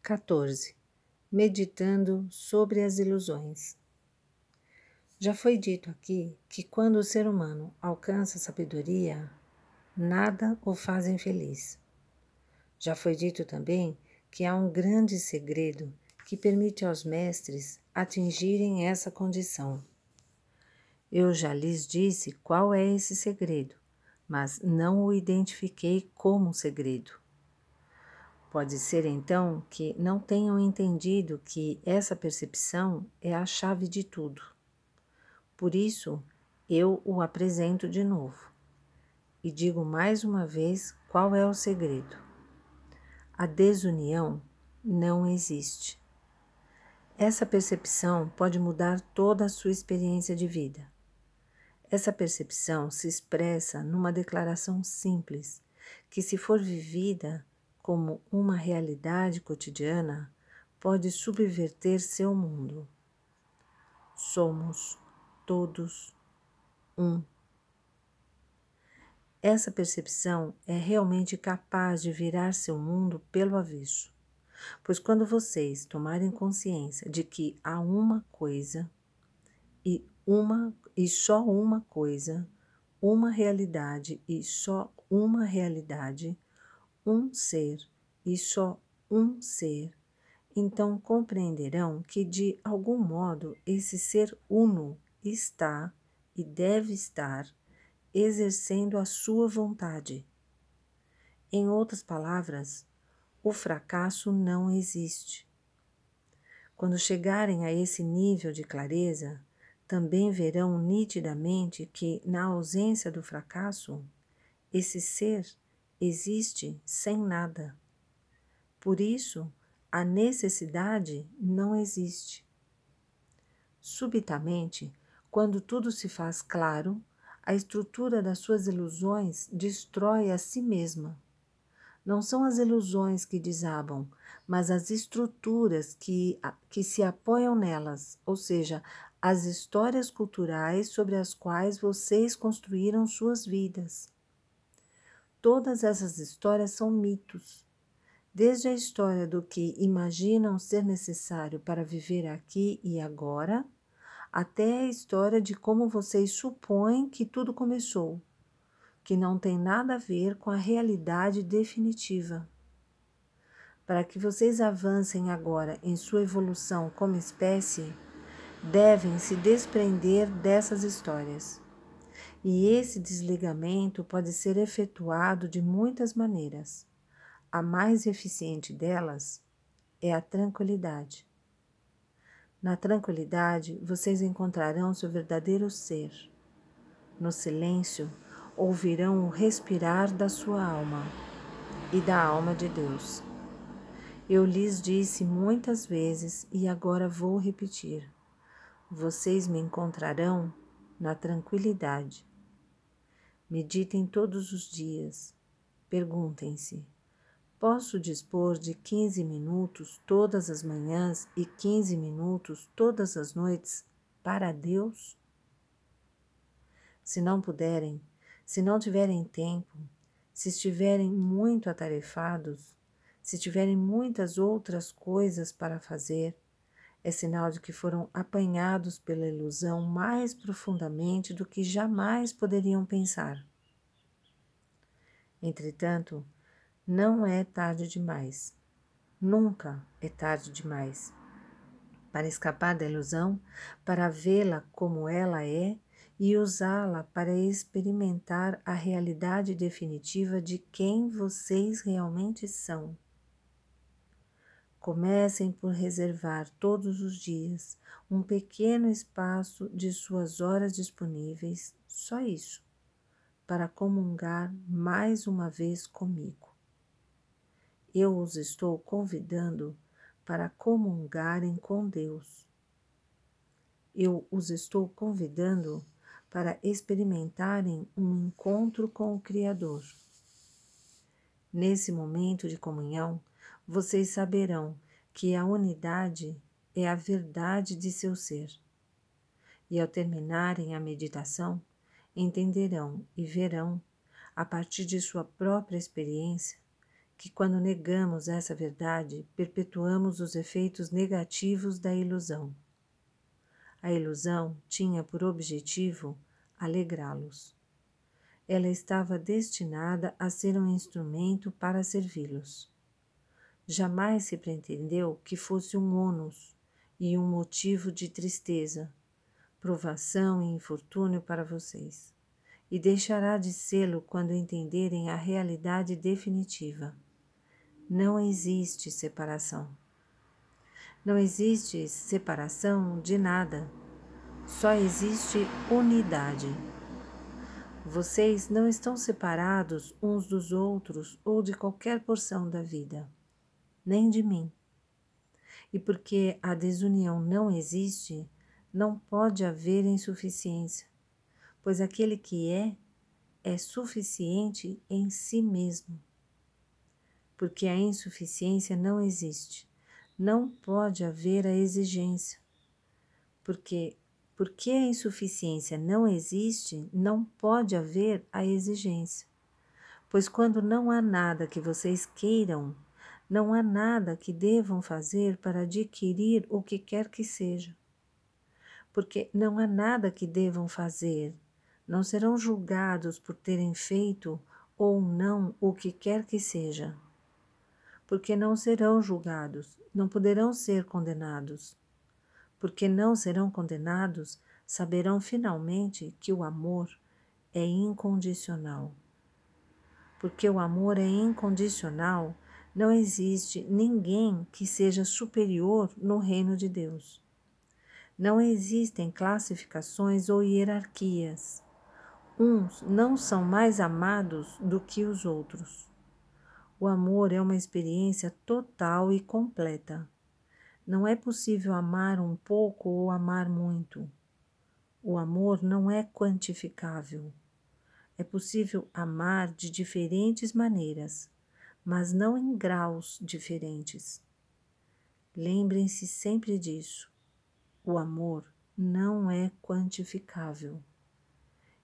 14. Meditando sobre as ilusões. Já foi dito aqui que quando o ser humano alcança a sabedoria, nada o faz infeliz. Já foi dito também que há um grande segredo que permite aos mestres atingirem essa condição. Eu já lhes disse qual é esse segredo, mas não o identifiquei como segredo. Pode ser então que não tenham entendido que essa percepção é a chave de tudo. Por isso, eu o apresento de novo e digo mais uma vez qual é o segredo. A desunião não existe. Essa percepção pode mudar toda a sua experiência de vida. Essa percepção se expressa numa declaração simples, que, se for vivida como uma realidade cotidiana, pode subverter seu mundo. Somos todos um. Essa percepção é realmente capaz de virar seu mundo pelo avesso. Pois quando vocês tomarem consciência de que há uma coisa e uma e só uma coisa, uma realidade e só uma realidade, um ser e só um ser, então compreenderão que de algum modo esse ser uno está e deve estar exercendo a sua vontade. Em outras palavras, o fracasso não existe. Quando chegarem a esse nível de clareza, também verão nitidamente que, na ausência do fracasso, esse ser existe sem nada. Por isso, a necessidade não existe. Subitamente, quando tudo se faz claro, a estrutura das suas ilusões destrói a si mesma. Não são as ilusões que desabam, mas as estruturas que, que se apoiam nelas, ou seja, as histórias culturais sobre as quais vocês construíram suas vidas. Todas essas histórias são mitos. Desde a história do que imaginam ser necessário para viver aqui e agora, até a história de como vocês supõem que tudo começou, que não tem nada a ver com a realidade definitiva. Para que vocês avancem agora em sua evolução como espécie, devem se desprender dessas histórias. E esse desligamento pode ser efetuado de muitas maneiras. A mais eficiente delas é a tranquilidade. Na tranquilidade, vocês encontrarão seu verdadeiro ser. No silêncio, ouvirão o respirar da sua alma e da alma de Deus. Eu lhes disse muitas vezes e agora vou repetir: vocês me encontrarão na tranquilidade. Meditem todos os dias. Perguntem-se: Posso dispor de 15 minutos todas as manhãs e 15 minutos todas as noites para Deus? Se não puderem, se não tiverem tempo, se estiverem muito atarefados, se tiverem muitas outras coisas para fazer, é sinal de que foram apanhados pela ilusão mais profundamente do que jamais poderiam pensar. Entretanto, não é tarde demais. Nunca é tarde demais. Para escapar da ilusão, para vê-la como ela é e usá-la para experimentar a realidade definitiva de quem vocês realmente são. Comecem por reservar todos os dias um pequeno espaço de suas horas disponíveis, só isso, para comungar mais uma vez comigo eu os estou convidando para comungarem com Deus. Eu os estou convidando para experimentarem um encontro com o Criador. Nesse momento de comunhão, vocês saberão que a unidade é a verdade de seu ser. E ao terminarem a meditação, entenderão e verão, a partir de sua própria experiência, que, quando negamos essa verdade, perpetuamos os efeitos negativos da ilusão. A ilusão tinha por objetivo alegrá-los. Ela estava destinada a ser um instrumento para servi-los. Jamais se pretendeu que fosse um ônus e um motivo de tristeza, provação e infortúnio para vocês, e deixará de sê-lo quando entenderem a realidade definitiva. Não existe separação. Não existe separação de nada, só existe unidade. Vocês não estão separados uns dos outros ou de qualquer porção da vida, nem de mim. E porque a desunião não existe, não pode haver insuficiência, pois aquele que é, é suficiente em si mesmo. Porque a insuficiência não existe, não pode haver a exigência. Porque porque a insuficiência não existe, não pode haver a exigência. Pois quando não há nada que vocês queiram, não há nada que devam fazer para adquirir o que quer que seja. Porque não há nada que devam fazer, não serão julgados por terem feito ou não o que quer que seja. Porque não serão julgados, não poderão ser condenados porque não serão condenados, saberão finalmente que o amor é incondicional. Porque o amor é incondicional, não existe ninguém que seja superior no reino de Deus. Não existem classificações ou hierarquias. Uns não são mais amados do que os outros. O amor é uma experiência total e completa. Não é possível amar um pouco ou amar muito. O amor não é quantificável. É possível amar de diferentes maneiras, mas não em graus diferentes. Lembrem-se sempre disso. O amor não é quantificável.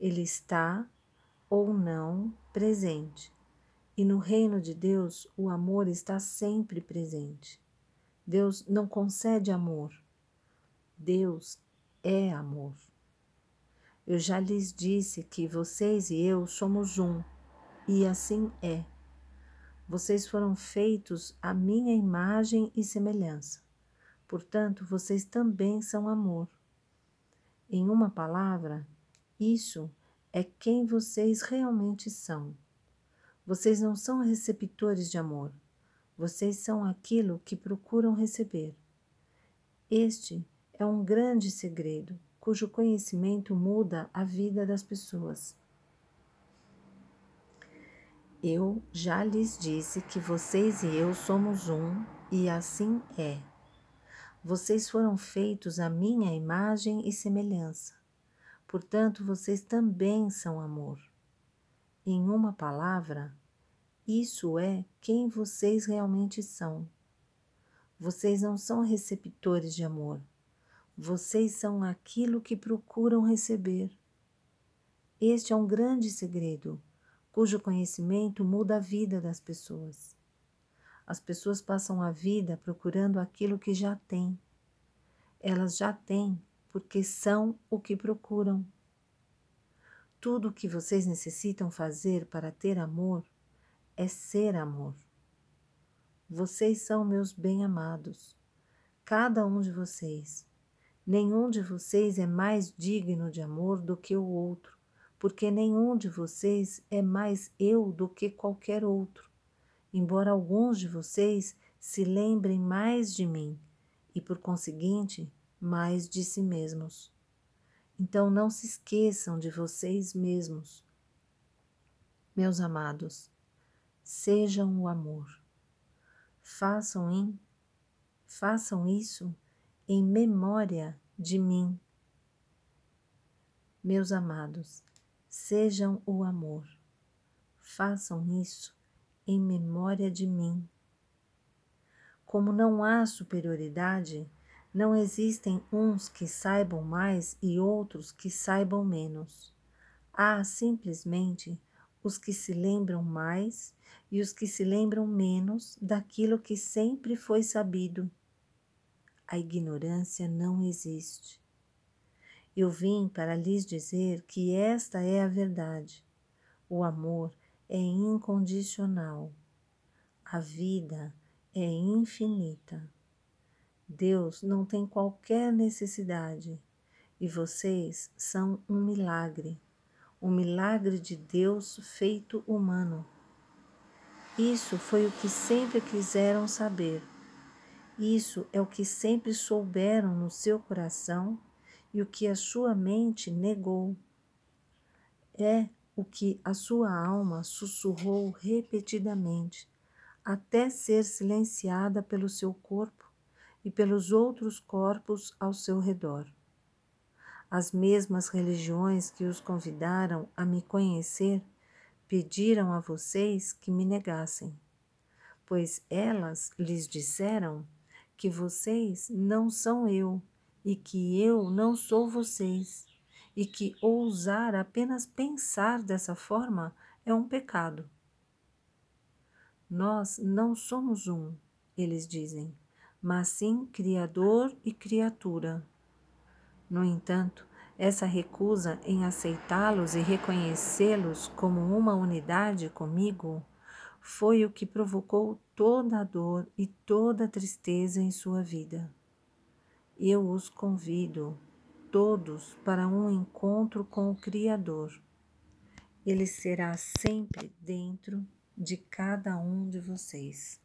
Ele está ou não presente. E no reino de Deus, o amor está sempre presente. Deus não concede amor. Deus é amor. Eu já lhes disse que vocês e eu somos um, e assim é. Vocês foram feitos à minha imagem e semelhança. Portanto, vocês também são amor. Em uma palavra, isso é quem vocês realmente são. Vocês não são receptores de amor, vocês são aquilo que procuram receber. Este é um grande segredo cujo conhecimento muda a vida das pessoas. Eu já lhes disse que vocês e eu somos um, e assim é. Vocês foram feitos à minha imagem e semelhança. Portanto, vocês também são amor. Em uma palavra, isso é quem vocês realmente são. Vocês não são receptores de amor. Vocês são aquilo que procuram receber. Este é um grande segredo, cujo conhecimento muda a vida das pessoas. As pessoas passam a vida procurando aquilo que já têm. Elas já têm porque são o que procuram. Tudo o que vocês necessitam fazer para ter amor é ser amor. Vocês são meus bem-amados, cada um de vocês. Nenhum de vocês é mais digno de amor do que o outro, porque nenhum de vocês é mais eu do que qualquer outro, embora alguns de vocês se lembrem mais de mim e, por conseguinte, mais de si mesmos. Então não se esqueçam de vocês mesmos. Meus amados, sejam o amor. Façam em façam isso em memória de mim. Meus amados, sejam o amor. Façam isso em memória de mim. Como não há superioridade, não existem uns que saibam mais e outros que saibam menos. Há simplesmente os que se lembram mais e os que se lembram menos daquilo que sempre foi sabido. A ignorância não existe. Eu vim para lhes dizer que esta é a verdade. O amor é incondicional. A vida é infinita. Deus não tem qualquer necessidade e vocês são um milagre, um milagre de Deus feito humano. Isso foi o que sempre quiseram saber. Isso é o que sempre souberam no seu coração e o que a sua mente negou. É o que a sua alma sussurrou repetidamente, até ser silenciada pelo seu corpo e pelos outros corpos ao seu redor. As mesmas religiões que os convidaram a me conhecer pediram a vocês que me negassem, pois elas lhes disseram que vocês não são eu e que eu não sou vocês, e que ousar apenas pensar dessa forma é um pecado. Nós não somos um, eles dizem, mas sim Criador e criatura. No entanto, essa recusa em aceitá-los e reconhecê-los como uma unidade comigo foi o que provocou toda a dor e toda a tristeza em sua vida. Eu os convido todos para um encontro com o Criador. Ele será sempre dentro de cada um de vocês.